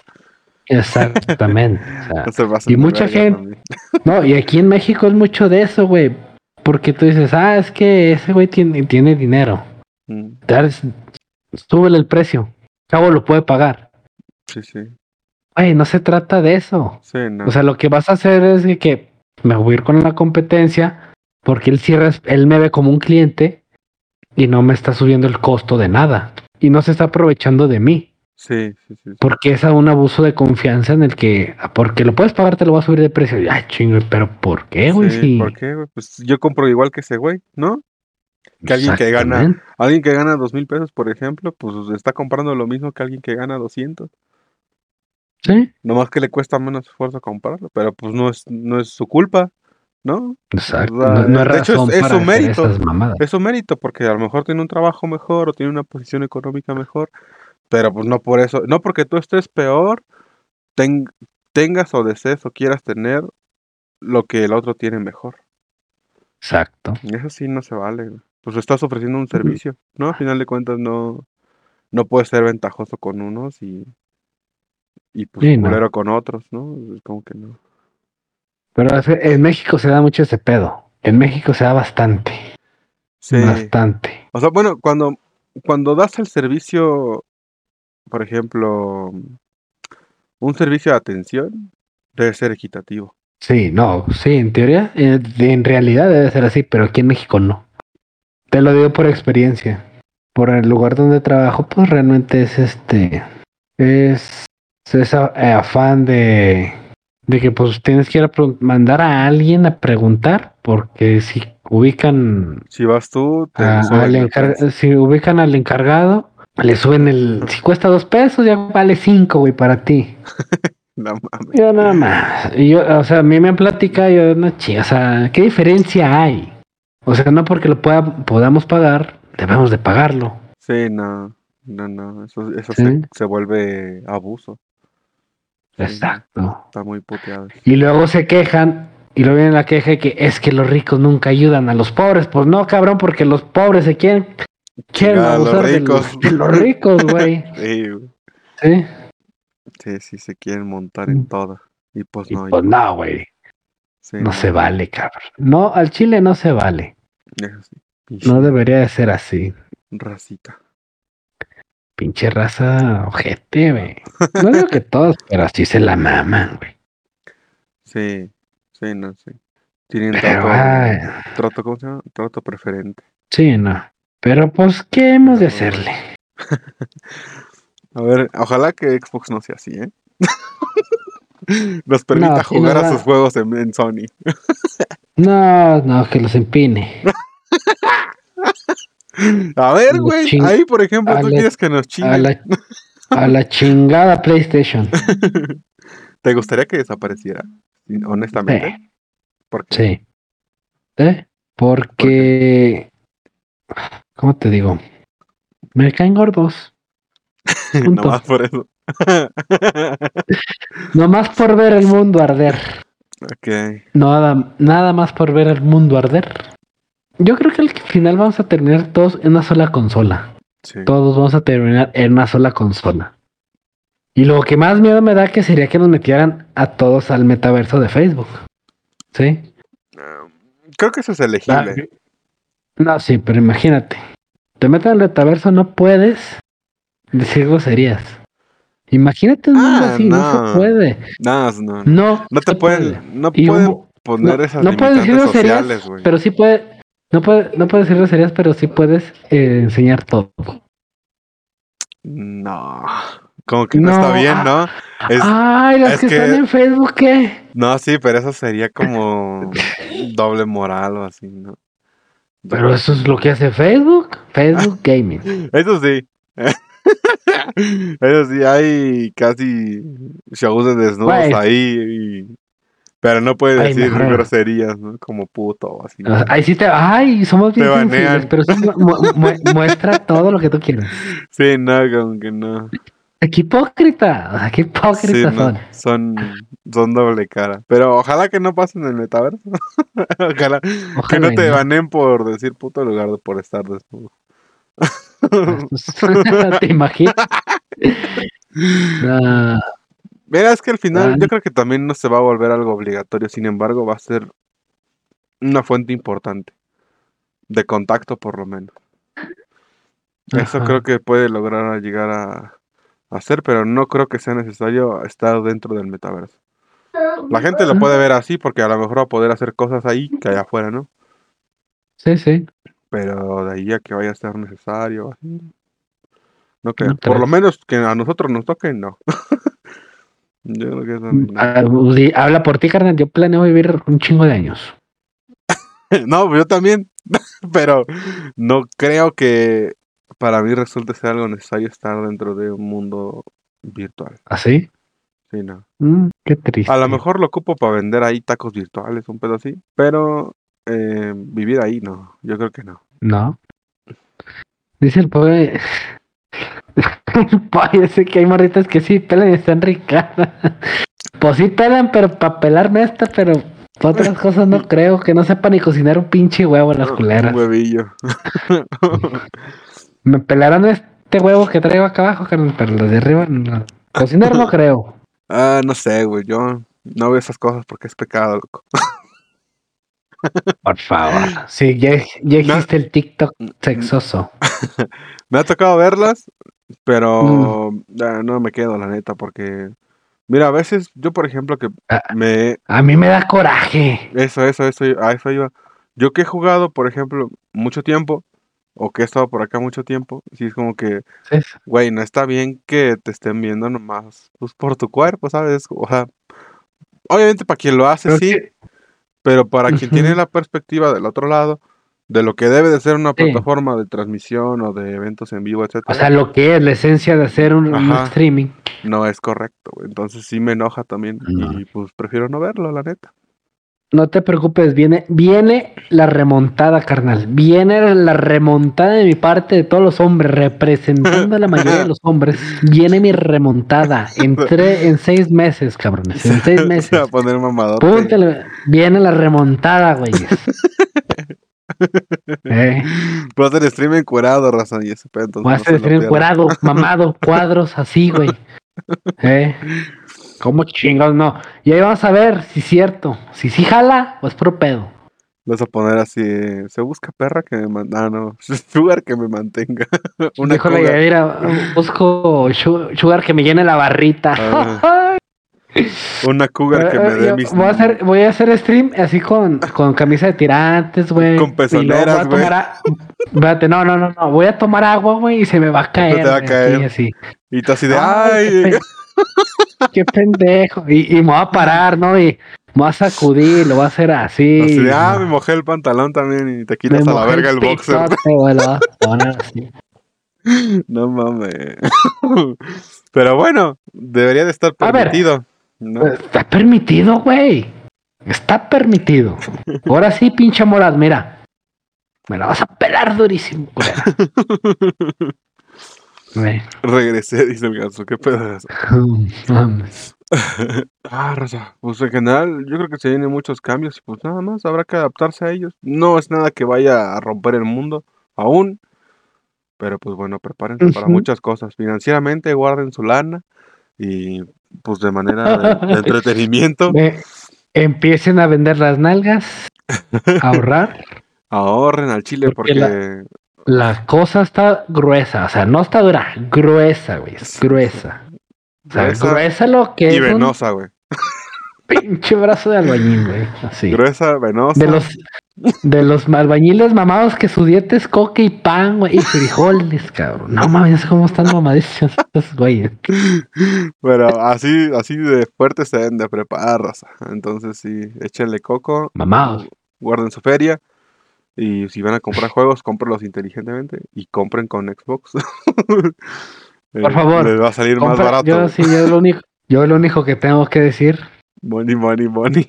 Exactamente. o sea, No Y mucha gente- no, y aquí en México es mucho de eso, güey, porque tú dices, ah, es que ese güey tiene, tiene dinero, Mm, súbele el precio, cabo lo puede pagar. Sí, sí. Güey, no se trata de eso. Sí, no. O sea, lo que vas a hacer es que me voy a ir con la competencia porque él cierra, él me ve como un cliente y no me está subiendo el costo de nada. Y no se está aprovechando de mí. sí, sí, sí. Porque es a un abuso de confianza en el que, ah, porque lo puedes pagar, te lo va a subir de precio. Ay, chingo, pero ¿por qué, güey? Sí, Si- ¿Por qué, güey? Pues yo compro igual que ese güey, ¿no? Que alguien que gana, alguien que gana dos mil pesos, por ejemplo, pues está comprando lo mismo que alguien que gana 200. Sí, Nomás que le cuesta menos esfuerzo comprarlo, pero pues no es, no es su culpa, ¿no? exacto. No, de hecho, es- es su mérito. Es su mérito, porque a lo mejor tiene un trabajo mejor o tiene una posición económica mejor, pero pues no por eso, no porque tú estés peor, ten- tengas o desees o quieras tener lo que el otro tiene mejor. Exacto. Eso sí no se vale. Pues estás ofreciendo un servicio, ¿no? A final de cuentas no, no puedes ser ventajoso con unos y, y pues Sí, no. con otros, ¿no? Como que no. Pero en México se da mucho ese pedo. En México se da bastante. Sí. Bastante. O sea, bueno, cuando, cuando das el servicio, por ejemplo, un servicio de atención, debe ser equitativo. Sí, no, sí, en teoría, de- en realidad debe ser así, pero aquí en México no. Te lo digo por experiencia. Por el lugar donde trabajo, pues realmente es este, es, es a- eh, afán de, de que pues tienes que ir a mandar a alguien a preguntar, porque si ubican Si vas tú, te a- suben al si ubican al encargado, le suben el, si cuesta dos pesos, ya vale cinco, güey, para ti. No mames. Yo nada más. Y yo, o sea, a mí me han platicado, yo no chi- o sea, ¿qué diferencia hay? O sea, no porque lo pueda, podamos pagar, debemos de pagarlo. Sí, no, no, no, eso, eso Sí. se, se vuelve abuso. Exacto. Está muy puteado. Y luego se quejan, y luego viene la queja de que es que los ricos nunca ayudan a los pobres. Pues no, cabrón, porque los pobres se quieren, quieren Chingar a los abusar de ricos. los, de los ricos, güey. Sí, güey. Sí. sí, sí, se quieren montar en todo. Y pues Y no, pues no, güey. sí, No se vale, cabrón. No, al chile no se vale. Sí. No debería de ser así. racita. Pinche raza ojete, güey. No digo que todos, pero así se la maman, güey. Sí, sí, no, sí. Tienen Pero, trato, ay, trato, ¿cómo se llama? Trato preferente. sí, no. Pero pues, ¿qué hemos de hacerle? A ver, ojalá que Xbox no sea así, ¿eh? Nos permita jugar a sus juegos en, en Sony. No, no, que los empine. A ver, güey, ching- ahí por ejemplo, a tú la- quieres que nos A chinguen. la, a la chingada PlayStation. ¿Te gustaría que desapareciera? Honestamente. Sí, Porque sí. ¿Eh? Porque. ¿Cómo te digo? Me caen gordos. Nomás por eso. Nomás por ver el mundo arder. ok. Nada, nada más por ver el mundo arder. Yo creo que al final vamos a terminar todos en una sola consola. Sí. Todos vamos a terminar en una sola consola. Y lo que más miedo me da que sería que nos metieran a todos al metaverso de Facebook. ¿Sí? Creo que eso es Ah, elegible. No, sí, pero imagínate. Te meten al metaverso, no puedes decir groserías. Imagínate un mundo Ah, así, no. no. se puede. No, no, no. No, No te pueden, puede. no pueden poner no, esas no puedes decir limitantes groserías, sociales, güey. pero sí puede, no puede, no puedes decir groserías, pero sí puedes eh, enseñar todo. No. Como que no, No, está bien, ¿no? Es- Ay, los es que, que- están en Facebook, ¿qué? No, sí, pero eso sería como doble moral o así, ¿no? Pero eso es lo que hace Facebook, Facebook Gaming. Eso sí. Eso sí, hay casi shows de desnudos Güey. ahí. Pero no puede Ay, decir groserías, ¿no? Como puto o así. O sea, Ahí sí te, ay, somos bien sensibles, pero sí mu- mu- muestra todo lo que tú quieras. Sí, no, como que no. Qué hipócrita, o sea, qué Sí, no, son. son. Son doble cara. Pero ojalá que no pasen en el metaverso. ojalá que Ojalá no y te banen por decir puto en lugar de por estar desnudo. ¿Te imaginas? Ah, Es que al final yo creo que también no se va a volver algo obligatorio, sin embargo va a ser una fuente importante de contacto por lo menos. Eso Ajá. creo que puede lograr llegar a, a hacer, pero no creo que sea necesario estar dentro del metaverso. La gente lo puede ver así porque a lo mejor va a poder hacer cosas ahí que allá afuera, ¿no? sí, sí. Pero de ahí a que vaya a ser necesario, así, no creo. No Por lo menos que a nosotros nos toque, no. Yo creo que no. Ah, di- Habla por ti, carnal. Yo planeo vivir un chingo de años. No, yo también, pero no creo que para mí resulte ser algo necesario estar dentro de un mundo virtual. ¿Así? Sí, no. Mm, qué triste. A lo mejor lo ocupo para vender ahí tacos virtuales, un pedo así, pero eh, vivir ahí no, yo creo que no. No. Dice el pobre. Parece que hay morritas que sí pelan y están ricas. pues sí pelan, pero para pelarme esta, pero otras cosas no creo. Que no sepa ni cocinar un pinche huevo las culeras. Un huevillo. Me pelarán este huevo que traigo acá abajo, carnal, pero los de arriba no. Cocinar no creo. ah, no sé, güey, yo no veo esas cosas porque es pecado, loco. Por favor. Sí, ya, ya No. existe el TikTok sexoso. Me ha tocado verlas, pero Mm. no me quedo, la neta, porque... Mira, a veces yo, por ejemplo, que Ah. me, A mí me da coraje. Eso, eso, eso, a eso iba. Yo que he jugado, por ejemplo, mucho tiempo, o que he estado por acá mucho tiempo, sí es como que, güey, no está bien que te estén viendo nomás, pues por tu cuerpo, ¿sabes? O sea, obviamente para quien lo hace, Pero sí, que- pero para quien tiene la perspectiva del otro lado, de lo que debe de ser una Sí. plataforma de transmisión o de eventos en vivo, etcétera, O sea, lo que es la esencia de hacer un, streaming. no es correcto. Entonces sí me enoja también No. y pues prefiero no verlo, la neta. No te preocupes, viene, viene la remontada, carnal. Viene la remontada de mi parte de todos los hombres, representando a la mayoría de los hombres. Viene mi remontada. Entré en seis meses, cabrones. En seis Se va meses. a poner. Púntale, viene la remontada, güeyes. Eh, Voy a hacer stream encuerado, razón, y ese pedo. voy a hacer stream encuerado, mamado, cuadros así, güey. Eh, ¿Cómo chingados? No. Y ahí vamos a ver si es cierto. Si sí jala o es pro pedo. Vas a poner así, se busca perra que me manda, ah, no, sugar que me mantenga. Una cougar. Yadira, busco su- sugar que me llene la barrita. Ah. Una cougar que me Eh, dé mis. voy, a hacer, voy a hacer stream así con, con camisa de tirantes, güey. Con pezoneras, güey. a- Espérate, no, no, no, no. Voy a tomar agua, güey, y se me va a caer. te va a caer. Así, Y tú así de. Ay, qué ¡Ay! Qué pendejo. Y, y me voy a parar, ¿no? Y me voy a sacudir, lo voy a hacer así. Así de. ¡Ah! ¿no? Me mojé el pantalón también y te Me quitas a la verga el boxer. pitote, güey, lo voy a poner así. No mames. Pero bueno, debería de estar A ver. Está permitido, güey. Está permitido. Ahora sí, pinche Morad, mira. Me la vas a pelar durísimo. Güey. Regresé, dice el ganso. ¿Qué? Mames. Ah, raza. Pues en general, yo creo que se vienen muchos cambios y pues nada más habrá que adaptarse a ellos. No es nada que vaya a romper el mundo aún. Pero pues bueno, prepárense para muchas cosas. Financieramente, guarden su lana y pues de manera de, de entretenimiento, Empiecen a vender las nalgas, a ahorrar. ahorren al chile Porque porque la- La cosa está gruesa, o sea, no está dura, gruesa, güey, es gruesa. O sea, Gruesa gruesa, lo que y es venosa, güey. pinche brazo de albañil, güey, así. Gruesa, venosa. De los, de los albañiles mamados que su dieta es coca y pan, güey, y frijoles, cabrón. No mames, cómo están mamadísimos estos güeyes. Pero así, así de fuerte se deben de preparar, raza. Entonces sí, échenle coco, Mamados. guarden su feria. Y si van a comprar juegos, cómprenlos inteligentemente y compren con Xbox. Por favor, Les va a salir más barato. yo sí, yo lo único, yo lo único que tengo que decir, Money, money, money.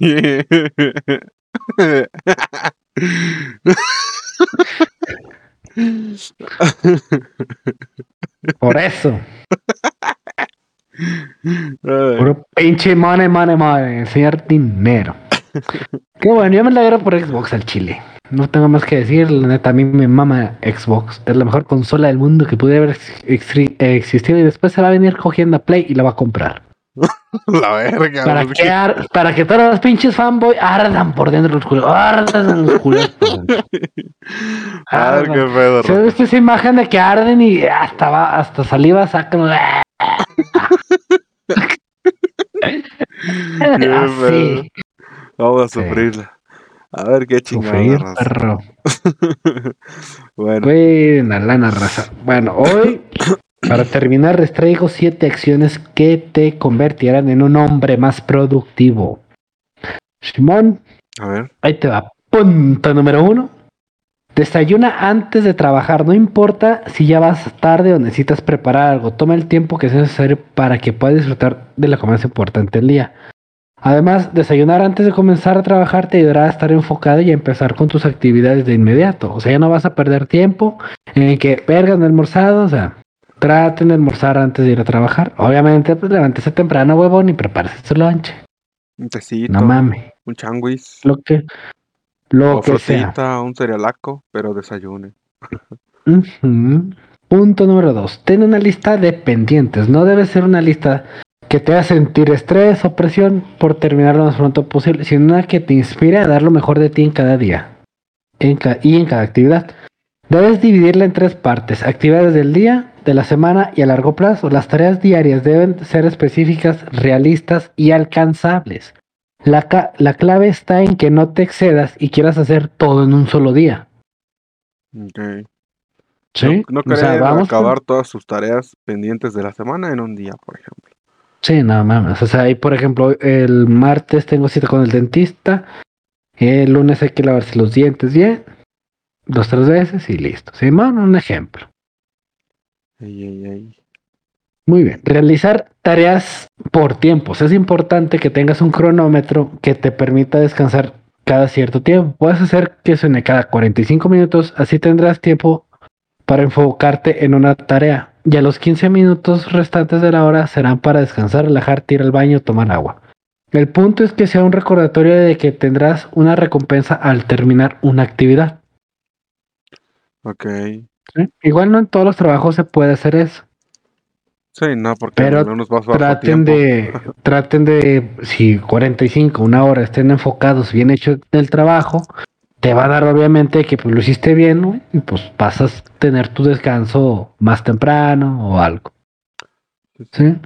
por eso, puro pinche money, money, money, enseñar dinero. Qué bueno, yo me la alegro por Xbox al chile. No tengo más que decir, la neta, a mí me mama Xbox. Es la mejor consola del mundo que pude haber ex- exi- existido y después se va a venir cogiendo a Play y la va a comprar. La verga. Para que, ar- para que todos los pinches fanboy ardan por dentro los culos. Ardan los culos por dentro. A ver qué pedo. ¿Se visto esa imagen de que arden y hasta va, hasta saliva sacan? Así. Vamos a sufrirla. A ver qué chingada. Perro. Bueno, Buena lana, raza. Bueno, hoy, para terminar, les traigo siete acciones que te convertirán en un hombre más productivo. Simón, a ver. ahí te va. Punto número uno. Desayuna antes de trabajar. No importa si ya vas tarde o necesitas preparar algo. Toma el tiempo que sea necesario para que puedas disfrutar de la comida más importante del día. Además, desayunar antes de comenzar a trabajar te ayudará a estar enfocado y a empezar con tus actividades de inmediato. O sea, ya no vas a perder tiempo en que vergan almorzado. O sea, traten de almorzar antes de ir a trabajar. Obviamente, pues levántese temprano, huevón, y prepárese su lunch. Un tecito. No mames. Un changuis. Lo que, lo o que sea. frutita, un cerealaco, pero desayune. Punto número dos. Ten una lista de pendientes. No debe ser una lista que te haga sentir estrés o presión por terminar lo más pronto posible, sino una que te inspire a dar lo mejor de ti en cada día en ca- y en cada actividad. Debes dividirla en tres partes. Actividades del día, de la semana y a largo plazo. Las tareas diarias deben ser específicas, realistas y alcanzables. La, la clave está en que no te excedas y quieras hacer todo en un solo día. Ok. ¿Sí? No, no O sea, con- acabar todas sus tareas pendientes de la semana en un día, por ejemplo. Sí, no mames. O sea, ahí por ejemplo, el martes tengo cita con el dentista. El lunes hay que lavarse los dientes bien. Dos, tres veces y listo. Simón, un ejemplo. Muy bien. Realizar tareas por tiempos. Es importante que tengas un cronómetro que te permita descansar cada cierto tiempo. Puedes hacer que suene cada 45 minutos. Así tendrás tiempo para enfocarte en una tarea. Y a los 15 minutos restantes de la hora serán para descansar, relajarte, ir al baño, tomar agua. El punto es que sea un recordatorio de que tendrás una recompensa al terminar una actividad. Ok. ¿Sí? Igual no en todos los trabajos se puede hacer eso. Sí, no, porque Pero no nos vas Traten de, traten de, si 45, una hora estén enfocados, bien hecho el trabajo, te va a dar obviamente que pues, lo hiciste bien, ¿no? y pues vas a tener tu descanso más temprano o algo. ¿Sí?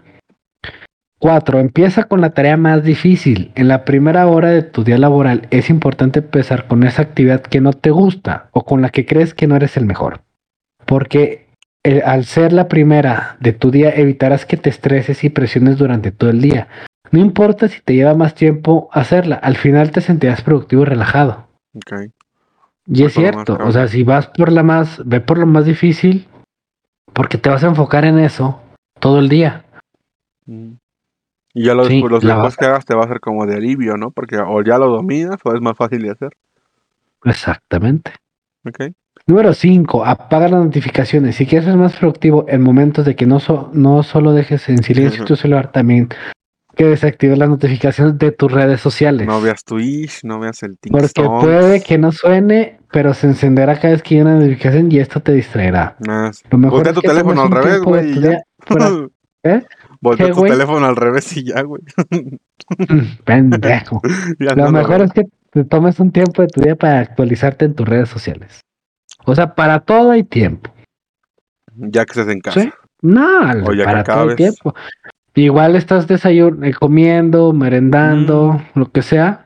Cuatro, empieza con la tarea más difícil. En la primera hora de tu día laboral es importante empezar con esa actividad que no te gusta o con la que crees que no eres el mejor. Porque eh, al ser la primera de tu día evitarás que te estreses y presiones durante todo el día. No importa si te lleva más tiempo hacerla, al final te sentirás productivo y relajado. Ok. Y es cierto, o sea, si vas por la más, ve por lo más difícil, porque te vas a enfocar en eso todo el día. Mm. Y ya lo Sí, los después que hagas te va a ser como de alivio, ¿no? Porque o ya lo dominas o es más fácil de hacer. Exactamente. Ok. Número 5. Apaga las notificaciones. Si quieres ser más productivo en momentos de que no, so- no solo dejes en silencio tu celular, también que desactives las notificaciones de tus redes sociales. No veas Twitch, no veas el porque TikTok. puede que no suene, pero se encenderá cada vez que hay una notificación y esto te distraerá. Sí. Lo mejor es tu que teléfono al revés, güey, ¿Eh? Voltea ¿Qué, tu teléfono al revés y ya, güey. Pendejo. Ya Lo no mejor es que te tomes un tiempo de tu día para actualizarte en tus redes sociales. O sea, para todo hay tiempo. Ya que estés en casa. ¿Sí? No, O ya que para todo el tiempo. Igual estás desayunando, comiendo, merendando, Mm. lo que sea.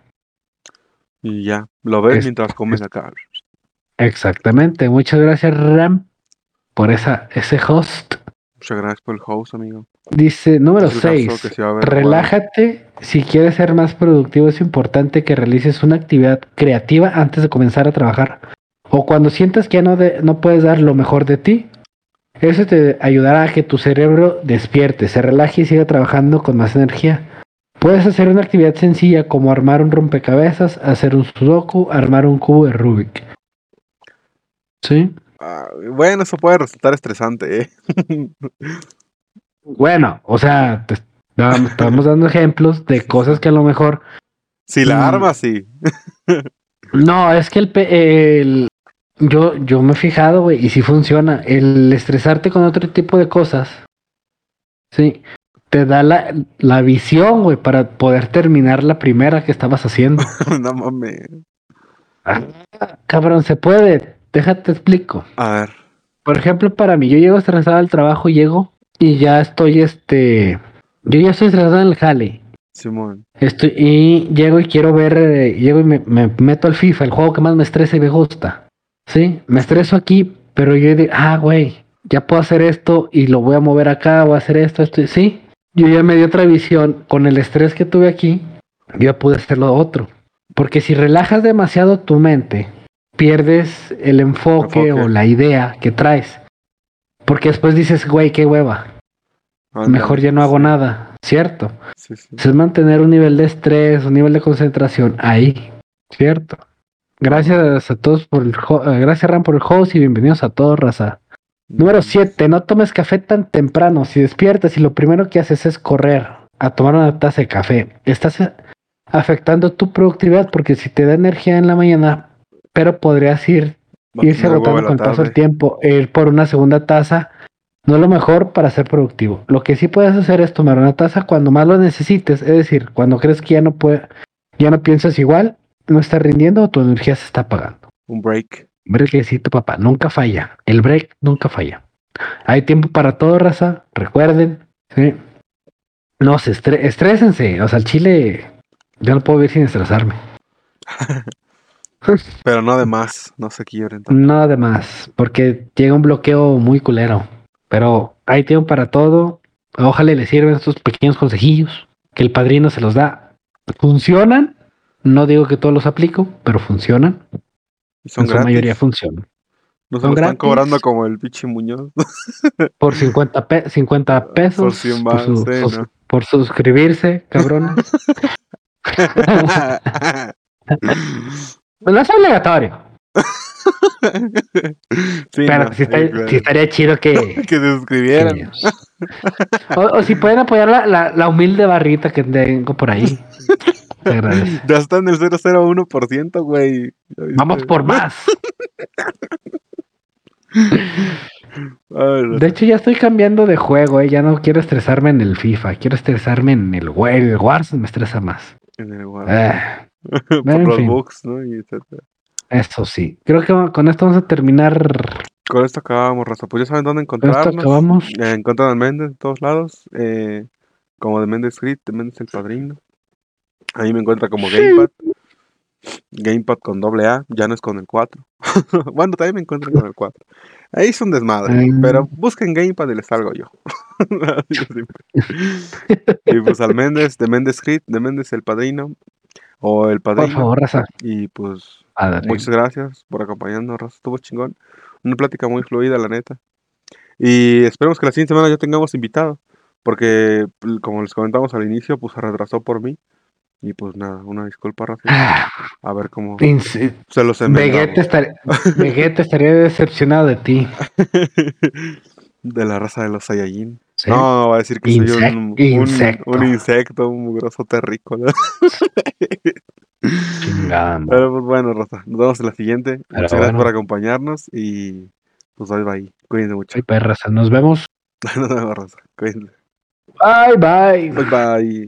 Y ya. Lo ves Es- mientras comes acá. Exactamente. Muchas gracias, Ram, por esa, ese host. Muchas gracias por el host, amigo. Dice número Es el gasto 6. que se va a ver Relájate. Si quieres ser más productivo, es importante que realices una actividad creativa antes de comenzar a trabajar. O cuando sientas que ya no, de- no puedes dar lo mejor de ti. Eso te ayudará a que tu cerebro despierte, se relaje y siga trabajando con más energía. Puedes hacer una actividad sencilla como armar un rompecabezas, hacer un sudoku, armar un cubo de Rubik. ¿Sí? Ah, bueno, eso puede resultar estresante, ¿eh? Bueno, o sea, te estamos dando ejemplos de cosas que a lo mejor Si la Mm. armas, sí. No, es que el, el- yo, yo me he fijado, güey, y sí funciona. El estresarte con otro tipo de cosas, sí, te da la, la visión, güey, para poder terminar la primera que estabas haciendo. no mames. Cabrón, se puede. Déjate explico. A ver. Por ejemplo, para mí, yo llego estresado al trabajo, llego y ya estoy, este, yo ya estoy estresado en el jale. Simón. Estoy, y llego y quiero ver, eh, llego y me, me meto al FIFA, el juego que más me estresa y me gusta. Sí, me estreso aquí, pero yo digo, ah, güey, ya puedo hacer esto y lo voy a mover acá, voy a hacer esto, esto, y- sí. Yo ya me di otra visión con el estrés que tuve aquí, yo ya pude hacer lo otro. Porque si relajas demasiado tu mente, pierdes el enfoque, Enfoque. o la idea que traes. Porque después dices, güey, qué hueva, mejor ya no hago nada, ¿cierto? Sí, sí. es mantener un nivel de estrés, un nivel de concentración ahí, ¿cierto? Gracias a todos por el eh, gracias Ram por el host y bienvenidos a todos, raza. Número 7, no tomes café tan temprano. Si despiertas y lo primero que haces es correr a tomar una taza de café, estás eh, afectando tu productividad porque si te da energía en la mañana, pero podrías ir irse en la con el paso del tiempo, ir por una segunda taza, no es lo mejor para ser productivo. Lo que sí puedes hacer es tomar una taza cuando más lo necesites, es decir, cuando crees que ya no puede, ya no piensas igual, no estás rindiendo o tu energía se está apagando. Un break. Breakcito, papá, nunca falla. El break nunca falla. Hay tiempo para todo, raza. Recuerden, ¿sí? No se estre- estrésense. O sea, el chile, yo no puedo vivir sin estresarme. Pero no de más. No se quiebren. Nada de más, porque llega un bloqueo muy culero. Pero hay tiempo para todo. Ojalá les sirvan estos pequeños consejillos que el padrino se los da. Funcionan. No digo que todos los aplico, pero funcionan. Y son en su mayoría funcionan. No se lo están cobrando como el pinche Muñoz. Por 50, pe- 50 pesos. Por 100 por, su- varos, sí, sus- ¿no? por suscribirse, cabrones. no es obligatorio. Sí, pero no, está- claro. sí estaría chido que. que se suscribieran. que- o, o si pueden apoyar la, la- la humilde barrita que tengo por ahí. Ya está en el 001%, güey. Vamos por más. De hecho, ya estoy cambiando de juego, eh. Ya no quiero estresarme en el FIFA. Quiero estresarme en el, el Warzone. Me estresa más. En el guardo. Ah, Por en los fin. bugs, ¿no? Y eso sí. Creo que con esto vamos a terminar. Con esto acabamos, Raza. Pues ya saben dónde Con esto encontrarnos. acabamos. Eh, encuentran al Méndez en todos lados. Eh, como de Mendes Grid, de Mendes el Padrino. Ahí me encuentra como Gamepad. Gamepad con doble A, ya no es con el 4. bueno, también me encuentro con el 4. Ahí es un desmadre, pero busquen Gamepad y les salgo yo. Y pues al Méndez, de Méndez Crit, de Méndez el Padrino, o el Por Padrino. favor, raza. Y pues muchas gracias por acompañarnos, Raza. Estuvo chingón. Una plática muy fluida, la neta. Y esperemos que la siguiente semana ya tengamos invitado. Porque, como les comentamos al inicio, pues se retrasó por mí. Y pues nada, una disculpa, Rafa. Ah, A ver cómo Inse- se los Vegeta, estar- Vegeta estaría decepcionado de ti. De la raza de los Saiyajin. ¿sí? No, va a decir que soy un, un, insecto. un insecto, un mugroso terrícola. Pero pues bueno, Raza, nos vemos en la siguiente. Muchas gracias por acompañarnos y pues bye bye. Cuídense mucho. Perras, nos vemos. Nos vemos, Raza. Cuídense. Bye, bye. Bye bye.